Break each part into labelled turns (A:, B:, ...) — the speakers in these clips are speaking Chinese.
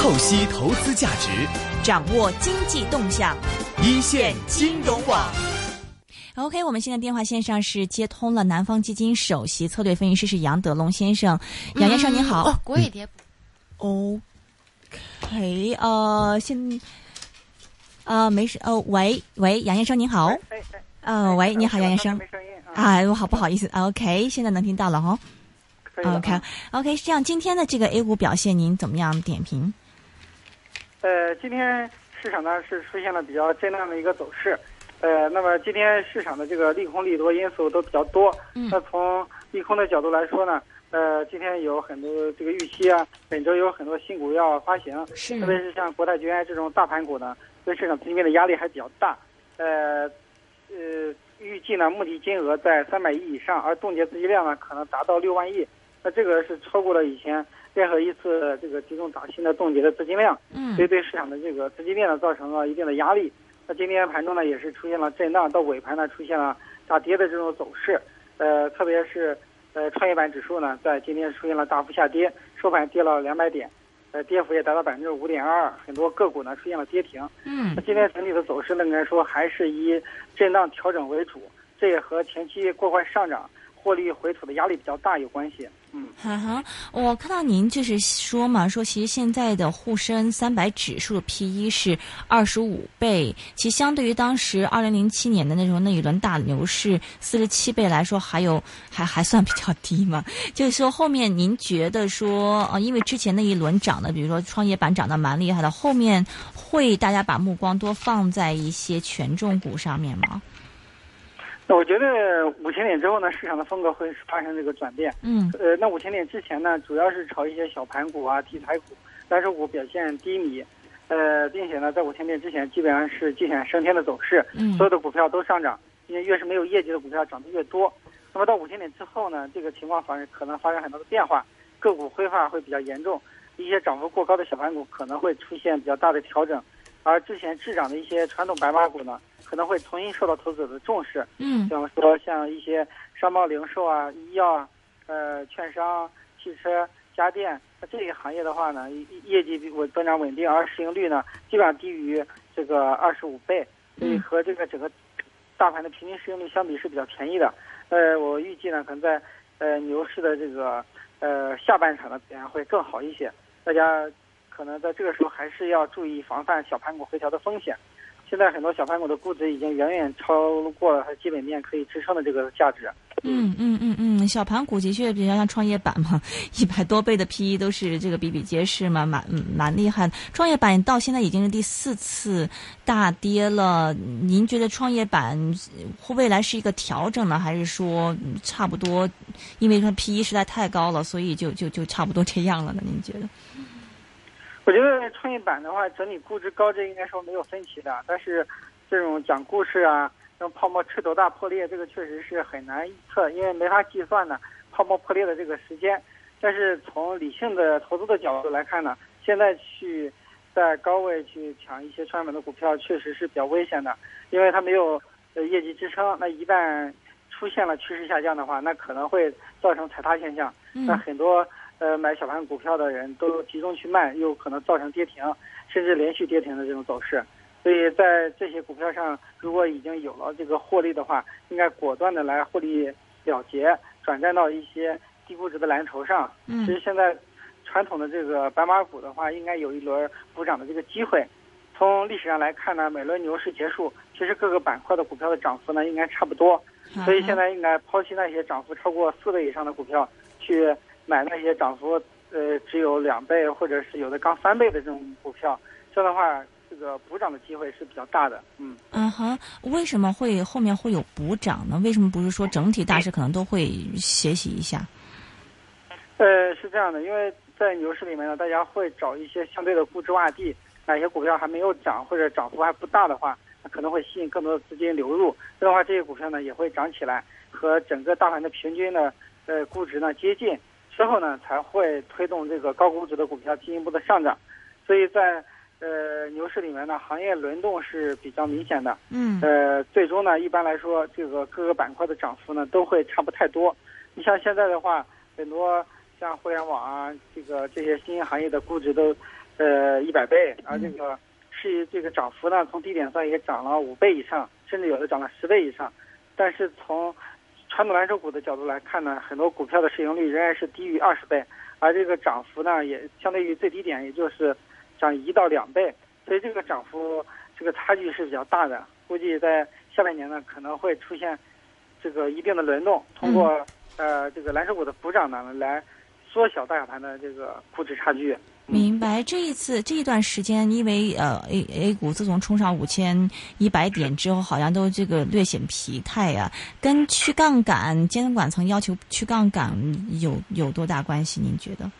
A: 透析投资价值，
B: 掌握经济动向，
A: 一线金融网。
B: OK，我们现在电话线上是接通了南方基金首席策略分析师是杨德龙先生，杨先生您好。
C: 哦，国语碟
B: 嗯 OK，呃，现呃没事，呃，喂喂，杨先生您好，
D: 哎哎，
B: 呃，喂，你好，杨先生
D: 没，声音啊。
B: 啊，我好不好意思，OK，现在能听到了哈
D: 可以了啊
B: ，OK OK，是这样，今天的这个 A 股表现您怎么样点评？
D: 呃，今天市场呢是出现了比较震荡的一个走势。呃，那么今天市场的这个利空利多因素都比较多。
B: 嗯
D: 那从利空的角度来说呢，呃，今天有很多这个预期啊，本周有很多新股要发行，
B: 是
D: 特别是像国泰君安这种大盘股呢，对市场资金面的压力还比较大。呃，呃，预计呢募集金额在三百亿以上，而冻结资金量呢可能达到六万亿。那这个是超过了以前任何一次这个集中打新的冻结的资金量。
B: 嗯
D: 所以对市场的这个资金面呢造成了一定的压力。那今天盘中呢也是出现了震荡，到尾盘呢出现了大跌的这种走势。呃，特别是呃创业板指数呢在今天出现了大幅下跌，收盘跌了两百点，呃跌幅也达到百分之五点二，很多个股呢出现了跌停。
B: 嗯
D: 那今天整体的走势呢，应该说还是以震荡调整为主，这也和前期过快上涨、获利回吐的压力比较大有关系。嗯。
B: 哈哈，我看到您就是说嘛，说其实现在的沪深三百指数的 P E 是二十五倍，其实相对于当时二零零七年的那种那一轮大牛市四十七倍来说，还有还还算比较低嘛。就是说后面您觉得说，呃，因为之前那一轮涨的，比如说创业板涨得蛮厉害的，后面会大家把目光多放在一些权重股上面吗？
D: 那我觉得五千点之后呢，市场的风格会发生这个转变。
B: 嗯
D: 呃，那五千点之前呢，主要是炒一些小盘股啊、题材股、但是股表现低迷，呃，并且呢，在五千点之前基本上是鸡犬升天的走势，
B: 嗯
D: 所有的股票都上涨，因为越是没有业绩的股票涨得越多。那么到五千点之后呢，这个情况发生可能发生很多的变化，个股挥发会比较严重，一些涨幅过高的小盘股可能会出现比较大的调整，而之前滞涨的一些传统白马股呢，可能会重新受到投资者的重视。
B: 嗯
D: 比方说像一些商贸零售啊、医药啊、呃、券商、汽车、家电，那这些行业的话呢，业业绩稳增长稳定，而市盈率呢基本上低于这个二十五倍，所以
B: 嗯
D: 和这个整个大盘的平均市盈率相比是比较便宜的。呃，我预计呢，可能在呃牛市的这个呃下半场的表现会更好一些，大家可能在这个时候还是要注意防范小盘股回调的风险。现在很多小盘股的估值已经远远超过了它基本面可以支撑的这个价值。
B: 嗯嗯嗯嗯，小盘股的确比较像创业板嘛，一百多倍的 P E 都是这个比比皆是嘛，蛮蛮厉害。创业板到现在已经是第四次大跌了，您觉得创业板未来是一个调整呢，还是说差不多？因为它 P E 实在太高了，所以就就就差不多这样了呢？您觉得？
D: 我觉得创业板的话，整体估值高，这应该说没有分歧的。但是，这种讲故事啊，这种泡沫吹多大破裂，这个确实是很难预测，因为没法计算呢泡沫破裂的这个时间。但是从理性的投资的角度来看呢，现在去在高位去抢一些创业板的股票，确实是比较危险的，因为它没有呃业绩支撑。那一旦出现了趋势下降的话，那可能会造成踩踏现象。那很多呃买小盘股票的人都集中去卖，又可能造成跌停，甚至连续跌停的这种走势。所以在这些股票上，如果已经有了这个获利的话，应该果断的来获利了结，转战到一些低估值的蓝筹上。
B: 嗯
D: 其实现在传统的这个白马股的话，应该有一轮补涨的这个机会。从历史上来看呢，每轮牛市结束，其实各个板块的股票的涨幅呢应该差不多。所以现在应该抛弃那些涨幅超过四倍以上的股票，去买那些涨幅呃只有两倍或者是有的刚翻倍的这种股票。这样的话，这个补涨的机会是比较大的。嗯，
B: 嗯哼，为什么会后面会有补涨呢？为什么不是说整体大势可能都会学习一下？
D: 呃，是这样的，因为在牛市里面呢，大家会找一些相对的估值洼地，哪些股票还没有涨或者涨幅还不大的话，那可能会吸引更多的资金流入。这样的话，这些股票呢也会涨起来，和整个大盘的平均的呃估值呢接近，之后呢才会推动这个高估值的股票进一步的上涨。所以在呃牛市里面呢，行业轮动是比较明显的。
B: 嗯
D: 呃，最终呢，一般来说，这个各个板块的涨幅呢都会差不太多。你像现在的话，很多像互联网啊，这个这些新兴行业的估值都，呃一百倍，而这个是这个涨幅呢，从低点算也涨了五倍以上，甚至有的涨了十倍以上。但是从传统蓝筹股的角度来看呢，很多股票的市盈率仍然是低于二十倍，而这个涨幅呢，也相对于最低点，也就是涨一到两倍，所以这个涨幅这个差距是比较大的。估计在下半年呢，可能会出现这个一定的轮动，通过呃这个蓝筹股的补涨呢，来缩小大小盘的这个估值差距。
B: 明白，这一次这一段时间，因为呃 A A 股自从冲上五千一百点之后，好像都这个略显疲态啊，跟去杠杆监管层要求去杠杆有有多大关系？您觉得？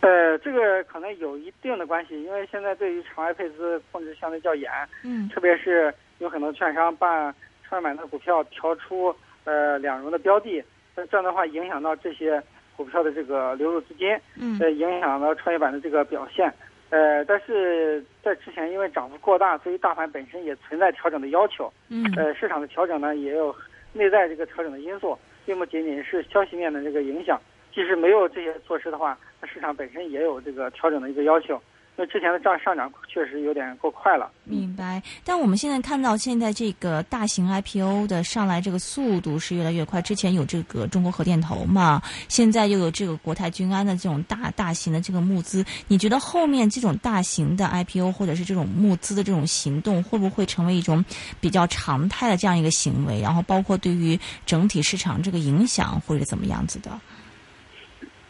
D: 呃，这个可能有一定的关系，因为现在对于场外配资控制相对较严，
B: 嗯，
D: 特别是有很多券商把创业板的股票调出呃两融的标的，那这样的话影响到这些。股票的这个流入资金，
B: 嗯，
D: 呃，影响了创业板的这个表现，呃，但是在之前因为涨幅过大，所以大盘本身也存在调整的要求，
B: 嗯，
D: 呃，市场的调整呢也有内在这个调整的因素，并不仅仅是消息面的这个影响，即使没有这些措施的话，那市场本身也有这个调整的一个要求。那之前的涨上涨确实有点过快了。
B: 明白，但我们现在看到现在这个大型 IPO 的上来这个速度是越来越快。之前有这个中国核电投嘛，现在又有这个国泰君安的这种大大型的这个募资。你觉得后面这种大型的 IPO 或者是这种募资的这种行动，会不会成为一种比较常态的这样一个行为？然后包括对于整体市场这个影响或者怎么样子的？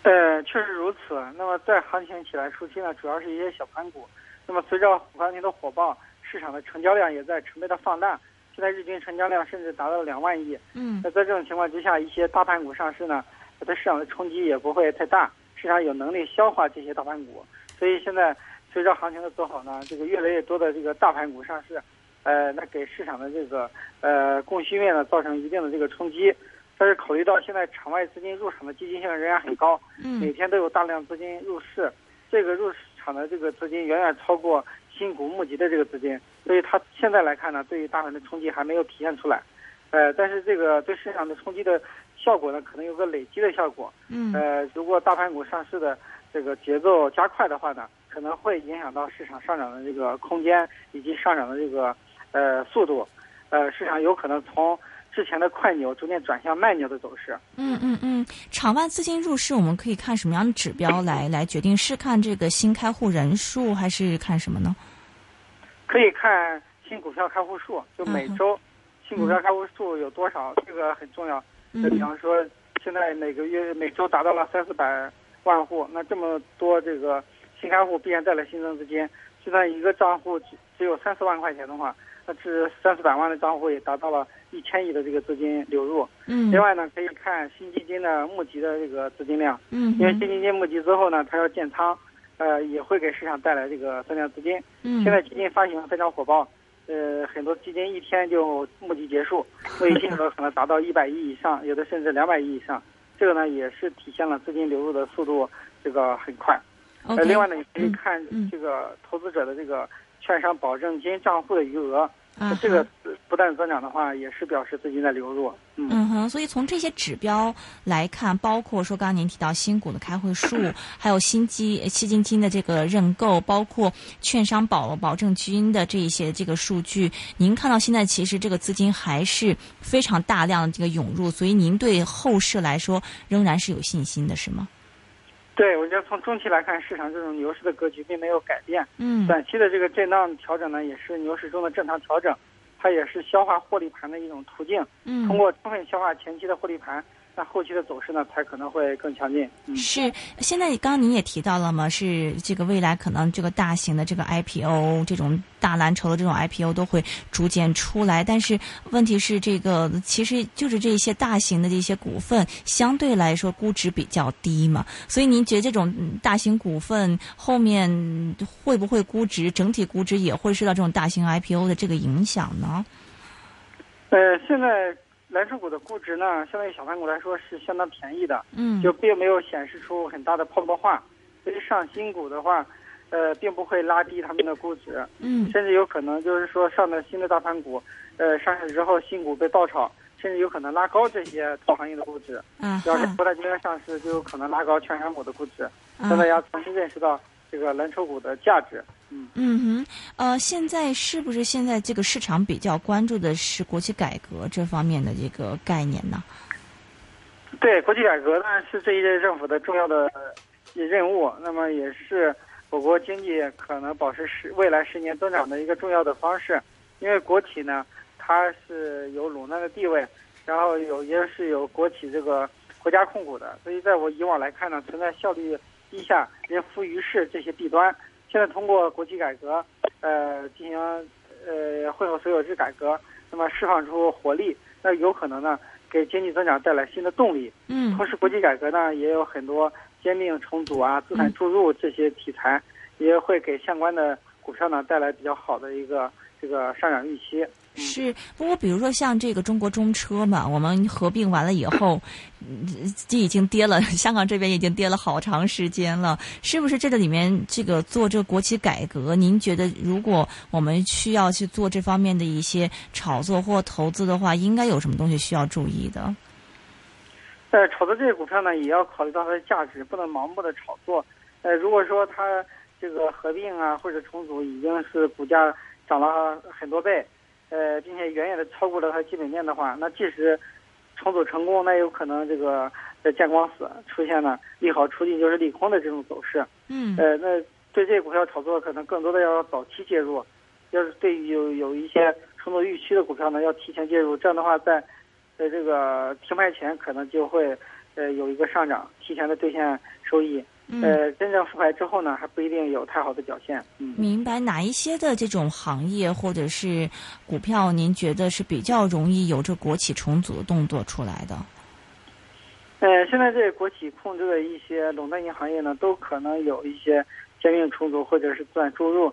D: 呃，确实如此。那么在行情起来初期呢，主要是一些小盘股。那么随着行情的火爆，市场的成交量也在成倍的放大。现在日均成交量甚至达到了两万亿。
B: 嗯。
D: 那在这种情况之下，一些大盘股上市呢，它对市场的冲击也不会太大，市场有能力消化这些大盘股。所以现在随着行情的走好呢，这个越来越多的这个大盘股上市，呃，那给市场的这个呃供需面呢造成一定的这个冲击。但是考虑到现在场外资金入场的积极性仍然很高，
B: 嗯，
D: 每天都有大量资金入市，这个入场的这个资金远远超过新股募集的这个资金，所以它现在来看呢，对于大盘的冲击还没有体现出来，呃，但是这个对市场的冲击的效果呢，可能有个累积的效果，
B: 嗯，
D: 呃，如果大盘股上市的这个节奏加快的话呢，可能会影响到市场上涨的这个空间以及上涨的这个呃速度，呃，市场有可能从。之前的快牛逐渐转向慢牛的走势。
B: 嗯嗯嗯，场外资金入市，我们可以看什么样的指标来 来决定？是看这个新开户人数，还是看什么呢？
D: 可以看新股票开户数，就每周新股票开户数有多少，这个很重要。就比方说，现在每个月每周达到了三四百万户，那这么多这个新开户必然带来新增资金。就算一个账户只只有三四万块钱的话。那这三四百万的账户也达到了一千亿的这个资金流入。
B: 嗯。
D: 另外呢，可以看新基金的募集的这个资金量。
B: 嗯。
D: 因为新基金募集之后呢，它要建仓，呃，也会给市场带来这个增量资金。
B: 嗯。
D: 现在基金发行非常火爆，呃，很多基金一天就募集结束，募集金额可能达到一百亿以上，有的甚至两百亿以上。这个呢，也是体现了资金流入的速度这个很快。
B: 呃，
D: 另外呢，也可以看这个投资者的这个。券商保证金账户的余额，这个不断增长的话，也是表示资金在流入。
B: 嗯哼，所以从这些指标来看，包括说刚刚您提到新股的开户数，还有新基基金金的这个认购，包括券商保保证金的这一些这个数据，您看到现在其实这个资金还是非常大量的这个涌入，所以您对后市来说仍然是有信心的，是吗？
D: 对，我觉得从中期来看，市场这种牛市的格局并没有改变。
B: 嗯，
D: 短期的这个震荡调整呢，也是牛市中的正常调整，它也是消化获利盘的一种途径。
B: 嗯，
D: 通过充分消化前期的获利盘。那后期的走势呢，才可能会更强劲。
B: 是，现在刚刚您也提到了嘛，是这个未来可能这个大型的这个 IPO，这种大蓝筹的这种 IPO 都会逐渐出来。但是问题是，这个其实就是这些大型的这些股份相对来说估值比较低嘛。所以您觉得这种大型股份后面会不会估值整体估值也会受到这种大型 IPO 的这个影响呢？
D: 呃，现在。蓝筹股的估值呢，相对于小盘股来说是相当便宜的，
B: 嗯，
D: 就并没有显示出很大的泡沫化。所以上新股的话，呃，并不会拉低他们的估值，
B: 嗯，
D: 甚至有可能就是说上的新的大盘股，呃，上市之后新股被爆炒，甚至有可能拉高这些同行业的估值。
B: 嗯
D: 要是不在今天上市，就有可能拉高券商股的估值，
B: 啊
D: 让大家重新认识到这个蓝筹股的价值。嗯，
B: 嗯哼，呃，现在是不是现在这个市场比较关注的是国企改革这方面的这个概念呢？
D: 对，国企改革呢是这一届政府的重要的任务，那么也是我国经济可能保持十未来十年增长的一个重要的方式。因为国企呢，它是有垄断的地位，然后有也是有国企这个国家控股的，所以在我以往来看呢，存在效率低下、人浮于事这些弊端。现在通过国企改革，呃，进行呃混合所有制改革，那么释放出活力，那有可能呢给经济增长带来新的动力。
B: 嗯
D: 同时，国企改革呢也有很多兼并重组啊、资产注入这些题材，也会给相关的股票呢带来比较好的一个这个上涨预期。
B: 是，不过比如说像这个中国中车嘛，我们合并完了以后，嗯这已经跌了，香港这边已经跌了好长时间了，是不是这个里面这个做这个国企改革，您觉得如果我们需要去做这方面的一些炒作或投资的话，应该有什么东西需要注意的？
D: 呃，炒作这些股票呢，也要考虑到它的价值，不能盲目的炒作。呃，如果说它这个合并啊或者重组已经是股价涨了很多倍，呃，并且远远的超过了它基本面的话，那即使重组成功，那有可能这个呃见光死，出现了利好出尽就是利空的这种走势。
B: 嗯
D: 呃，那对这些股票炒作可能更多的要早期介入，要是对于有有一些重组预期的股票呢，要提前介入，这样的话在在这个停牌前可能就会呃有一个上涨，提前的兑现收益。
B: 嗯。
D: 呃，真正复牌之后呢，还不一定有太好的表现。嗯，
B: 明白哪一些的这种行业或者是股票，您觉得是比较容易有这国企重组的动作出来的？
D: 呃，现在这国企控制的一些垄断性行业呢，都可能有一些兼并重组或者是资本注入，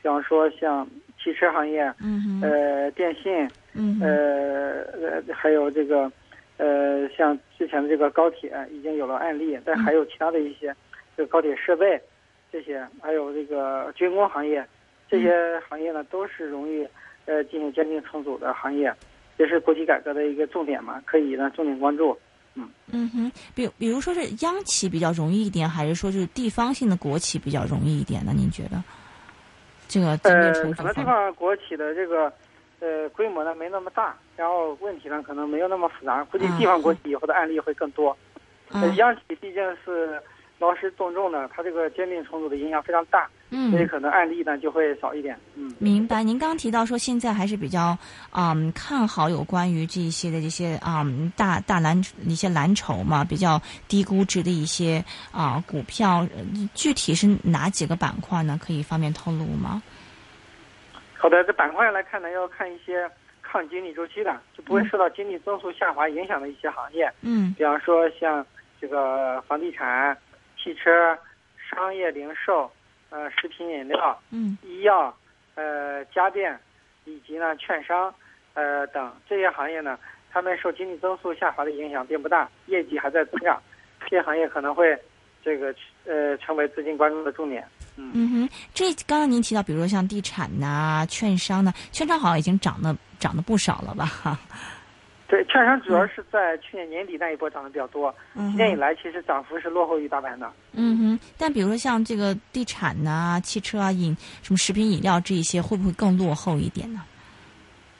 D: 比方说像汽车行业，
B: 嗯哼，
D: 呃，电信，
B: 嗯，
D: 呃呃，还有这个，呃，像之前的这个高铁已经有了案例，但还有其他的一些，这个高铁设备，这些还有这个军工行业，这些行业呢都是容易呃进行兼并重组的行业，也是国企改革的一个重点嘛，可以呢重点关注。
B: 嗯嗯哼，比比如说是央企比较容易一点，还是说就是地方性的国企比较容易一点呢？您觉得？这个兼并
D: 呃，
B: 重组
D: 可能地
B: 方
D: 方国企的这个呃规模呢没那么大，然后问题呢可能没有那么复杂，估计地方国企以后的案例会更多。呃，
B: 嗯
D: 央企毕竟是劳师动众呢，它这个兼并重组的影响非常大，所以
B: 嗯，
D: 可能案例呢就会少一点。嗯，
B: 明白。您刚刚提到说现在还是比较嗯看好有关于这一些的这些嗯大大蓝一些蓝筹嘛，比较低估值的一些啊股票，呃具体是哪几个板块呢？可以方便透露吗？
D: 好的，这板块来看呢，要看一些抗经济周期的，就不会受到经济增速下滑影响的一些行业，
B: 嗯
D: 比方说像这个房地产、汽车、商业零售、呃食品饮料。
B: 嗯
D: 医药、呃家电以及呢券商呃等这些行业呢，他们受经济增速下滑的影响并不大，业绩还在增长，这些行业可能会这个呃成为资金关注的重点。
B: 嗯哼，这刚刚您提到，比如说像地产呐、券商呢，券商好像已经涨得涨得不少了吧？哈，
D: 对，券商主要是在去年年底那一波涨得比较多，
B: 嗯
D: 今年以，来其实涨幅是落后于大盘的。
B: 嗯哼，但比如说像这个地产呐、汽车啊、饮什么食品饮料这一些，会不会更落后一点呢？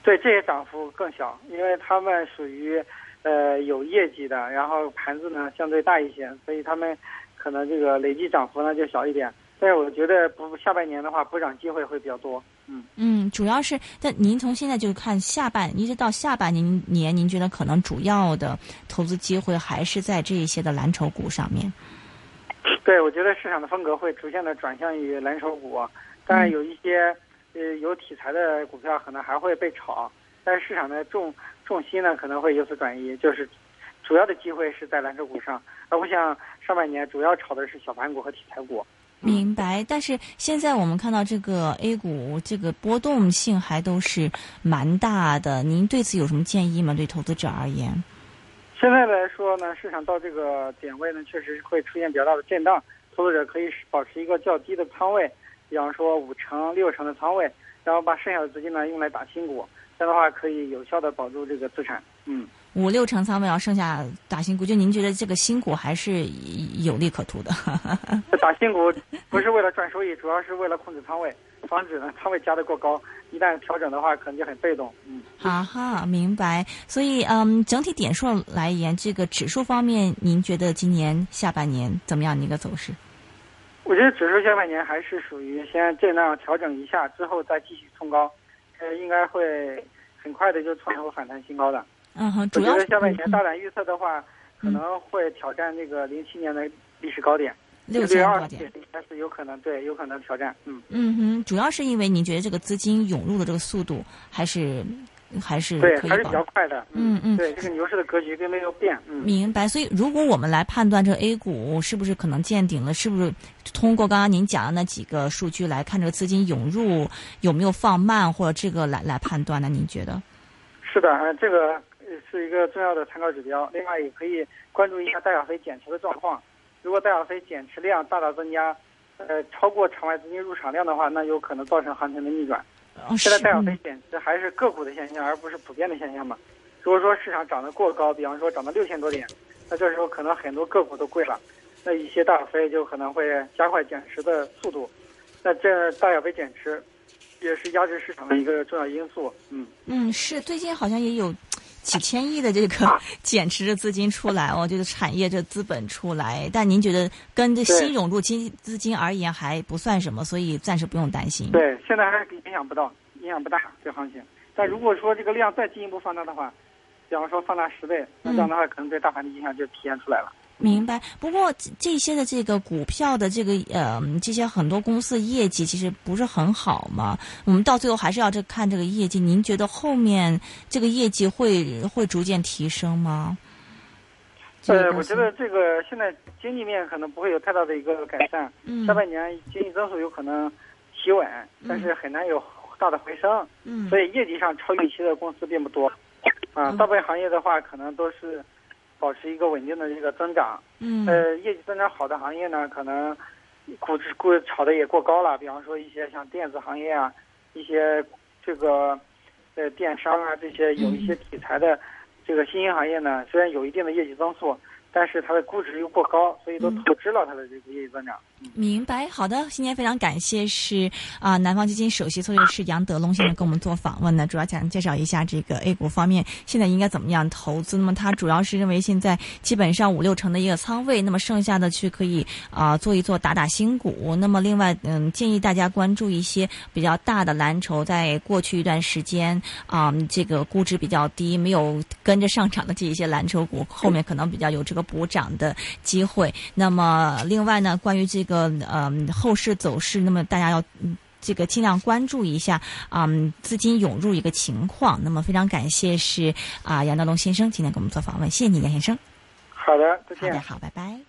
D: 对，这些涨幅更小，因为他们属于呃有业绩的，然后盘子呢相对大一些，所以他们可能这个累计涨幅呢就小一点。但是我觉得不下半年的话，补涨机会会比较多。嗯，
B: 嗯，主要是，但您从现在就看下半，一直到下半年年，您觉得可能主要的投资机会还是在这一些的蓝筹股上面？
D: 对，我觉得市场的风格会逐渐的转向于蓝筹股，当然有一些呃有题材的股票可能还会被炒，但是市场的重重心呢可能会由此转移，就是主要的机会是在蓝筹股上，而不像上半年主要炒的是小盘股和题材股。
B: 明白，但是现在我们看到这个 A 股这个波动性还都是蛮大的，您对此有什么建议吗？对投资者而言？
D: 现在来说呢，市场到这个点位呢，确实会出现比较大的震荡，投资者可以保持一个较低的仓位，比方说五成、六成的仓位，然后把剩下的资金呢用来打新股，这样的话可以有效的保住这个资产。嗯，
B: 五六成仓位，然后剩下打新股，就您觉得这个新股还是有利可图的？
D: 打新股不是为了赚收益，主要是为了控制仓位，防止呢仓位加的过高，一旦调整的话，可能就很被动。嗯，
B: 啊哈，明白。所以，嗯，整体点数来言，这个指数方面，您觉得今年下半年怎么样的一个走势？
D: 我觉得指数下半年还是属于先震荡调整一下，之后再继续冲高，呃，应该会很快的就创出反弹新高的。
B: 嗯哼，主要
D: 是下半年大胆预测的话，可能会挑战那个零七年的历史高点，
B: 六千多点，
D: 应该是有可能，对，有可能挑战。嗯
B: 嗯哼，主要是因为您觉得这个资金涌入的这个速度还是。还是
D: 对，还是比较快的。
B: 嗯嗯，
D: 对，这个牛市的格局并没有变。嗯，
B: 明白。所以，如果我们来判断这个 A 股是不是可能见顶了，是不是通过刚刚您讲的那几个数据来看，这个资金涌入有没有放慢，或者这个来来判断呢？您觉得？
D: 是的，这个是一个重要的参考指标。另外，也可以关注一下大小非减持的状况。如果大小非减持量大大增加，呃，超过场外资金入场量的话，那有可能造成行情的逆转。现在大小非减持还是个股的现象，而不是普遍的现象嘛？如果说市场涨得过高，比方说涨到六千多点，那这时候可能很多个股都贵了，那一些大小非就可能会加快减持的速度。那这大小非减持也是压制市场的一个重要因素。嗯
B: 嗯，是最近好像也有几千亿的这个 减持的资金出来哦，就是产业这资本出来。但您觉得跟这新涌入金资金而言还不算什么，所以暂时不用担心。
D: 对，现在还是影响不到。影响不大，这行情。但如果说这个量再进一步放大的话，比方说放大十倍，那这样的话可能对大盘的影响就体现出来了。
B: 明白。不过这些的这个股票的这个呃，这些很多公司业绩其实不是很好嘛。我们到最后还是要这看这个业绩。您觉得后面这个业绩会会逐渐提升吗？
D: 呃，我觉得这个现在经济面可能不会有太大的一个改善。
B: 嗯。
D: 下半年经济增速有可能企稳，但是很难有。大的回升，
B: 嗯，
D: 所以业绩上超预期的公司并不多，啊，大部分行业的话可能都是保持一个稳定的这个增长，
B: 嗯，
D: 呃，业绩增长好的行业呢，可能估值估炒的也过高了，比方说一些像电子行业啊，一些这个呃电商啊这些有一些题材的这个新兴行业呢，虽然有一定的业绩增速。但是它的估值又过高，所以都透支了它的这个业绩增长。
B: 明白，好的，今天非常感谢是啊，南方基金首席策略师杨德龙先生跟我们做访问呢，主要想介绍一下这个 A 股方面现在应该怎么样投资。那么他主要是认为现在基本上五六成的一个仓位，那么剩下的去可以啊做一做打打新股。那么另外嗯，建议大家关注一些比较大的蓝筹，在过去一段时间啊，这个估值比较低，没有跟着上涨的这一些蓝筹股，后面可能比较有这个。补涨的机会。那么，另外呢，关于这呃后市走势，那么大家要这个尽量关注一下啊资金涌入一个情况。那么，非常感谢是啊杨德龙先生今天给我们做访问，谢谢你杨先生。
D: 好的，再见。
B: 好，拜拜。